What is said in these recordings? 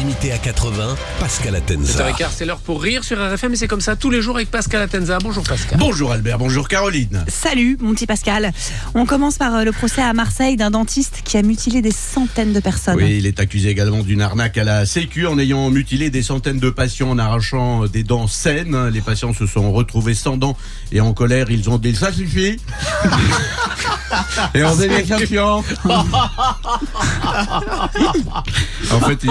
Limité à 80, Pascal Atenza. 7h15, c'est l'heure pour rire sur RFM et c'est comme ça tous les jours avec Pascal Atenza. Bonjour Pascal. Bonjour Albert, bonjour Caroline. Salut, mon petit Pascal. On commence par euh, le procès à Marseille d'un dentiste qui a mutilé des centaines de personnes. Oui, il est accusé également d'une arnaque à la Sécu en ayant mutilé des centaines de patients en arrachant des dents saines. Les patients se sont retrouvés sans dents et en colère, ils ont dit ça suffit. et on est champions. en fait, il-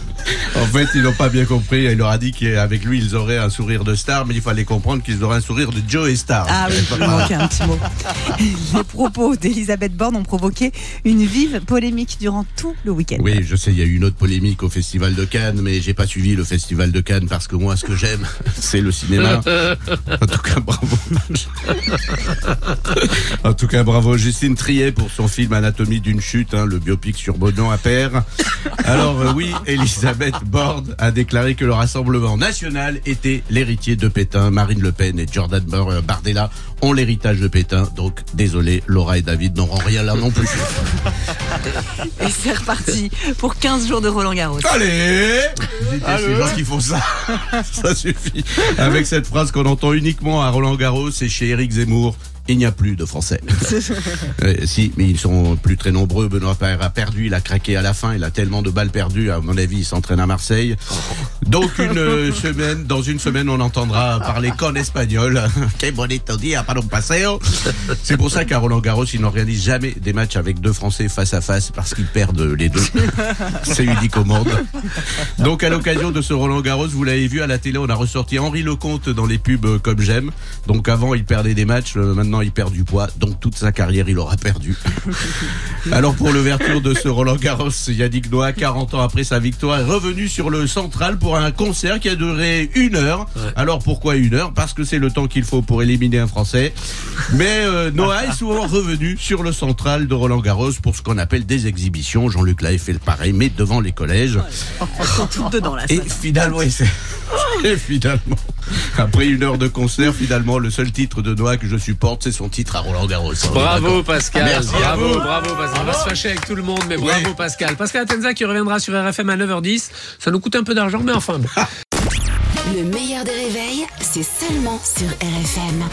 En fait, ils n'ont pas bien compris. Il leur a dit qu'avec lui, ils auraient un sourire de star, mais il fallait comprendre qu'ils auraient un sourire de Joe et Star. Ah oui, il manquait un petit mot. Les propos d'Elisabeth Borne ont provoqué une vive polémique durant tout le week-end. Oui, je sais, il y a eu une autre polémique au Festival de Cannes, mais j'ai pas suivi le Festival de Cannes parce que moi, ce que j'aime, c'est le cinéma. En tout cas, bravo. En tout cas, bravo Justine Triet pour son film Anatomie d'une chute, hein, le biopic sur Benoît Appert. Alors euh, oui, Elisabeth Borne a déclaré que le Rassemblement national était l'héritier de Pétain. Marine Le Pen et Jordan Bar- Bardella ont l'héritage de Pétain. Donc désolé, Laura et David n'auront rien là non plus. Et c'est reparti pour 15 jours de Roland Garros. Allez ces gens qui font ça. ça suffit. Avec cette phrase qu'on entend uniquement à Roland Garros et chez Éric Zemmour. Il n'y a plus de Français. Euh, si, mais ils sont plus très nombreux. Benoît Paire a perdu, il a craqué à la fin. Il a tellement de balles perdues. À mon avis, il s'entraîne à Marseille. Donc une euh, semaine, dans une semaine, on entendra parler qu'en espagnol. Que bonito dia para un paseo. C'est pour ça qu'à Roland Garros, ils n'organisent jamais des matchs avec deux Français face à face parce qu'ils perdent les deux. C'est unique au monde. Donc à l'occasion de ce Roland Garros, vous l'avez vu à la télé, on a ressorti Henri Lecomte dans les pubs euh, comme j'aime. Donc avant, il perdait des matchs, euh, maintenant il perd du poids. Donc toute sa carrière, il aura perdu. Alors pour l'ouverture de ce Roland Garros, Yannick Noah, 40 ans après sa victoire, est revenu sur le central pour un concert qui a duré une heure. Alors pourquoi une heure? Parce que c'est le temps qu'il faut pour éliminer un Français. Mais euh, Noah est souvent revenu sur le central de Roland Garros pour ce qu'on appelle des exhibitions. Jean-Luc l'avait fait le pareil, mais devant les collèges. Dedans là. Et finalement, et finalement, après une heure de concert, finalement, le seul titre de Noah que je supporte, c'est son titre à Roland Garros. Bravo Pascal. Merci bravo, bravo Pascal. On va se fâcher avec tout le monde, mais bravo. Pascal. Pascal Atenza qui reviendra sur RFM à 9h10. Ça nous coûte un peu d'argent, mais enfin bon. Le meilleur des réveils, c'est seulement sur RFM.